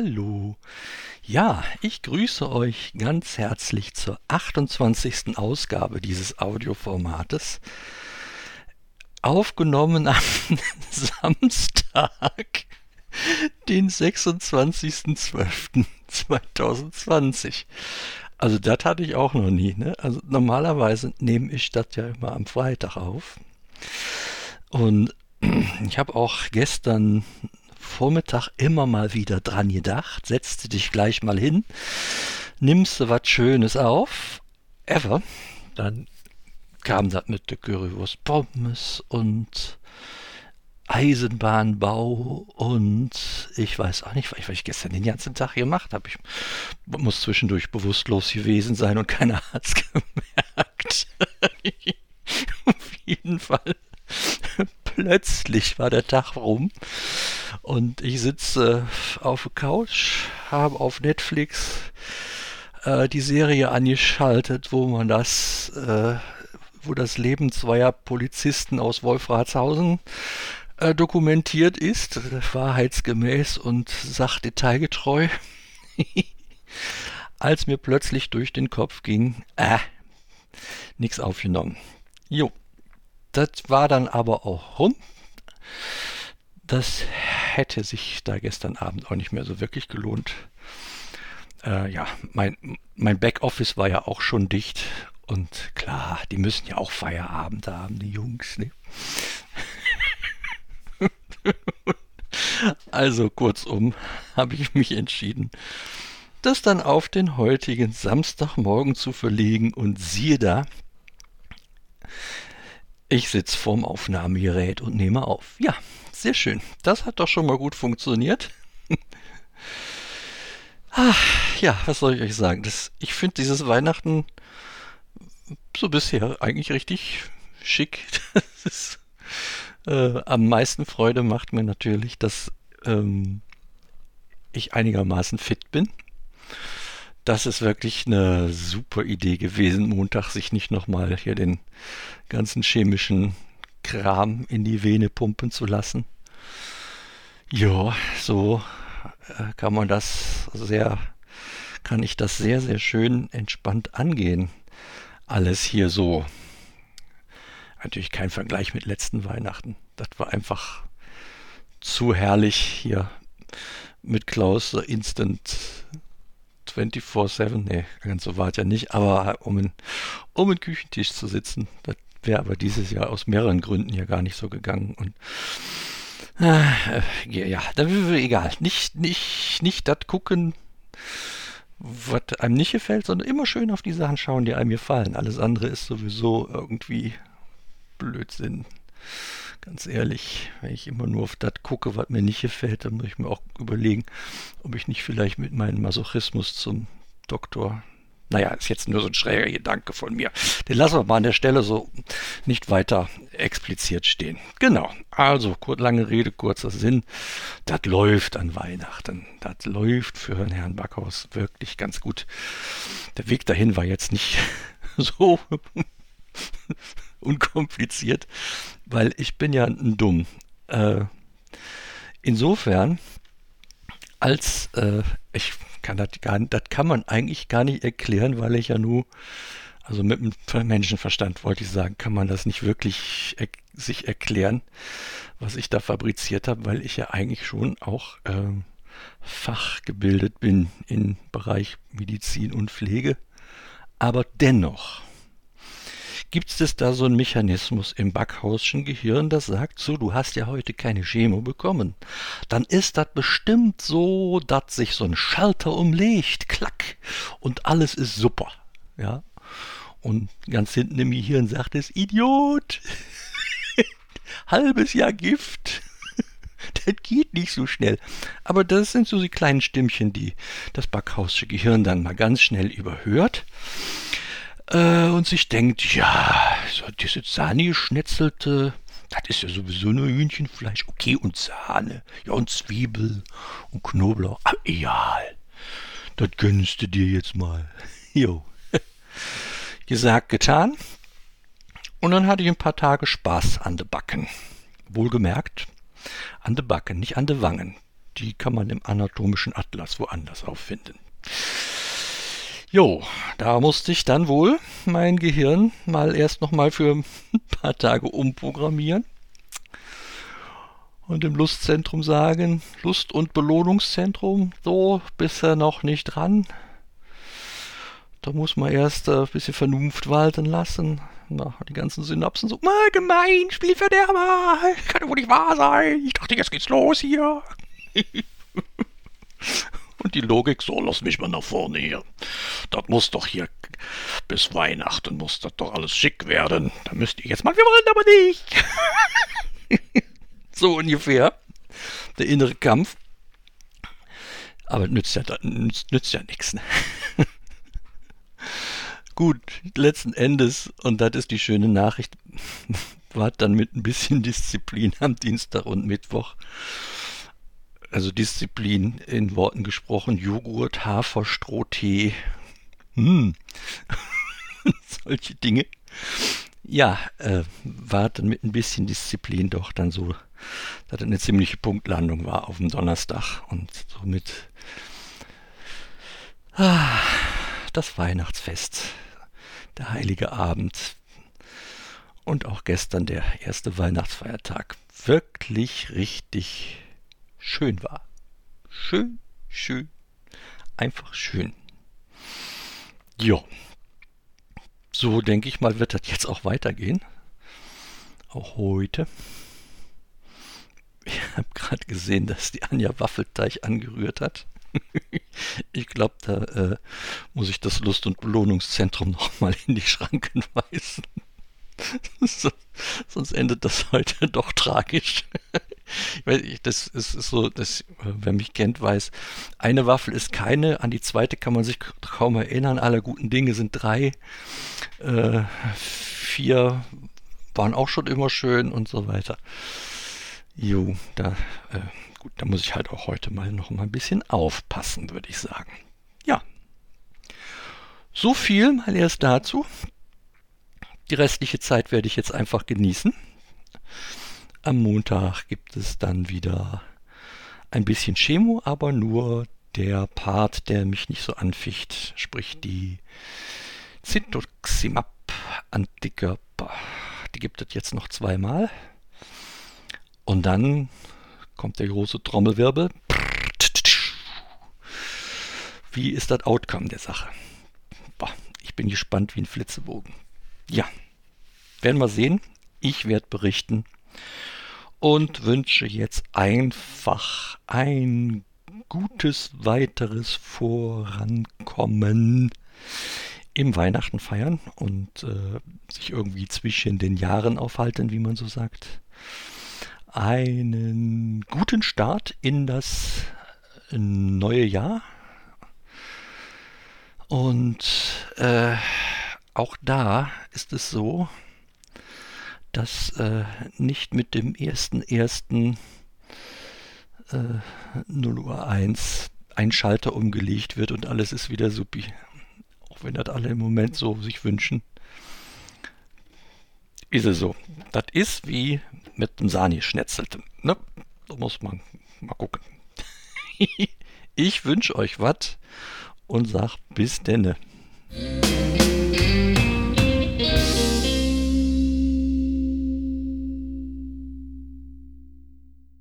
Hallo. Ja, ich grüße euch ganz herzlich zur 28. Ausgabe dieses Audioformates. Aufgenommen am Samstag, den 26.12.2020. Also das hatte ich auch noch nie. Ne? Also normalerweise nehme ich das ja immer am Freitag auf. Und ich habe auch gestern Vormittag immer mal wieder dran gedacht, setzte dich gleich mal hin, nimmst du was Schönes auf, ever, dann kam das mit der Currywurst Pommes und Eisenbahnbau und ich weiß auch nicht, was ich gestern den ganzen Tag gemacht habe. Ich muss zwischendurch bewusstlos gewesen sein und keiner hat es gemerkt. Auf jeden Fall. Plötzlich war der Tag rum und ich sitze auf der Couch, habe auf Netflix äh, die Serie angeschaltet, wo man das, äh, wo das Leben zweier Polizisten aus Wolfratshausen äh, dokumentiert ist, wahrheitsgemäß und sachdetailgetreu. Als mir plötzlich durch den Kopf ging, äh, nichts aufgenommen. Jo, das war dann aber auch rum. Das hätte sich da gestern Abend auch nicht mehr so wirklich gelohnt. Äh, ja, mein, mein Backoffice war ja auch schon dicht. Und klar, die müssen ja auch Feierabend haben, die Jungs. Ne? also kurzum habe ich mich entschieden, das dann auf den heutigen Samstagmorgen zu verlegen und siehe da, ich sitze vorm Aufnahmegerät und nehme auf. Ja, sehr schön. Das hat doch schon mal gut funktioniert. Ach, ja, was soll ich euch sagen? Das, ich finde dieses Weihnachten so bisher eigentlich richtig schick. Ist, äh, am meisten Freude macht mir natürlich, dass ähm, ich einigermaßen fit bin. Das ist wirklich eine super Idee gewesen, Montag sich nicht nochmal hier den ganzen chemischen Kram in die Vene pumpen zu lassen. Ja, so äh, kann man das sehr, kann ich das sehr, sehr schön entspannt angehen. Alles hier so. Natürlich kein Vergleich mit letzten Weihnachten. Das war einfach zu herrlich hier mit Klaus Instant 24-7. Nee, ganz so es ja nicht, aber um, in, um Küchentisch zu sitzen, das wäre aber dieses Jahr aus mehreren Gründen ja gar nicht so gegangen. Und äh, ja, da egal. Nicht, nicht, nicht das gucken, was einem nicht gefällt, sondern immer schön auf die Sachen schauen, die einem gefallen. Alles andere ist sowieso irgendwie Blödsinn. Ganz ehrlich, wenn ich immer nur auf das gucke, was mir nicht gefällt, dann muss ich mir auch überlegen, ob ich nicht vielleicht mit meinem Masochismus zum Doktor naja, ist jetzt nur so ein schräger Gedanke von mir. Den lassen wir mal an der Stelle so nicht weiter expliziert stehen. Genau. Also, lange Rede, kurzer Sinn. Das läuft an Weihnachten. Das läuft für Herrn Backhaus wirklich ganz gut. Der Weg dahin war jetzt nicht so unkompliziert, weil ich bin ja ein Dumm. Äh, insofern, als äh, ich kann das gar das kann man eigentlich gar nicht erklären, weil ich ja nur, also mit dem Menschenverstand wollte ich sagen, kann man das nicht wirklich er sich erklären, was ich da fabriziert habe, weil ich ja eigentlich schon auch ähm, fachgebildet bin im Bereich Medizin und Pflege. Aber dennoch Gibt es da so einen Mechanismus im Backhausschen Gehirn, das sagt so, du hast ja heute keine Chemo bekommen. Dann ist das bestimmt so, dass sich so ein Schalter umlegt, klack, und alles ist super. Ja. Und ganz hinten im Gehirn sagt es, Idiot! Halbes Jahr Gift. das geht nicht so schnell. Aber das sind so die kleinen Stimmchen, die das Backhausche Gehirn dann mal ganz schnell überhört äh, und sich denkt, ja, so diese Sahne geschnetzelte, das ist ja sowieso nur Hühnchenfleisch, okay, und Sahne, ja, und Zwiebel und Knoblauch, aber egal, das gönnst du dir jetzt mal. Jo. Gesagt, getan. Und dann hatte ich ein paar Tage Spaß an de Backen. Wohlgemerkt, an de Backen, nicht an de Wangen. die kann man im anatomischen Atlas woanders auffinden. Jo, da musste ich dann wohl mein Gehirn mal erst noch mal für ein paar Tage umprogrammieren und im Lustzentrum sagen, Lust- und Belohnungszentrum, so bist du noch nicht dran. Da muss man erst ein bisschen Vernunft walten lassen. Na, die ganzen Synapsen so, mal gemein, Spielverderber, kann doch wohl nicht wahr sein. Ich dachte, jetzt geht's los hier. Und die Logik, so, lass mich mal nach vorne hier. Das muss doch hier bis Weihnachten muss das doch alles schick werden. Da müsst ihr jetzt mal, wir wollen aber nicht. so ungefähr. Der innere Kampf. Aber nützt ja, nützt, nützt ja nichts. Ne? Gut, letzten Endes, und das ist die schöne Nachricht, war dann mit ein bisschen Disziplin am Dienstag und Mittwoch. Also Disziplin in Worten gesprochen, Joghurt, Hafer, Strohtee, hm. solche Dinge. Ja, äh, war dann mit ein bisschen Disziplin doch dann so, dass eine ziemliche Punktlandung war auf dem Donnerstag und somit ah, das Weihnachtsfest der heilige Abend und auch gestern der erste Weihnachtsfeiertag wirklich richtig schön war. Schön, schön, einfach schön. Jo. So denke ich mal, wird das jetzt auch weitergehen. Auch heute. Ich habe gerade gesehen, dass die Anja Waffelteig angerührt hat. ich glaube, da äh, muss ich das Lust- und Belohnungszentrum nochmal in die Schranken weisen. so, sonst endet das heute doch tragisch. Ich weiß das ist, so, das, wer mich kennt, weiß, eine Waffel ist keine, an die zweite kann man sich kaum erinnern. Alle guten Dinge sind drei. Äh, vier waren auch schon immer schön und so weiter. Jo, da äh, gut, da muss ich halt auch heute mal noch mal ein bisschen aufpassen, würde ich sagen. Ja. So viel mal erst dazu. Die restliche Zeit werde ich jetzt einfach genießen. Am Montag gibt es dann wieder ein bisschen Chemo, aber nur der Part, der mich nicht so anficht, sprich die Citoximab Antikörper. Die gibt es jetzt noch zweimal. Und dann kommt der große Trommelwirbel. Wie ist das Outcome der Sache? Boah, ich bin gespannt wie ein Flitzebogen. Ja, werden wir sehen. Ich werde berichten und wünsche jetzt einfach ein gutes weiteres Vorankommen im Weihnachten feiern und äh, sich irgendwie zwischen den Jahren aufhalten, wie man so sagt einen guten Start in das neue Jahr. Und äh, auch da ist es so, dass äh, nicht mit dem ersten ersten äh, 0 Uhr 1 ein Schalter umgelegt wird und alles ist wieder supi. Auch wenn das alle im Moment so sich wünschen. Ist es so. Das ist wie mit dem Sani-Schnetzeltem. Ne? Da muss man mal gucken. ich wünsche euch was und sag bis denne.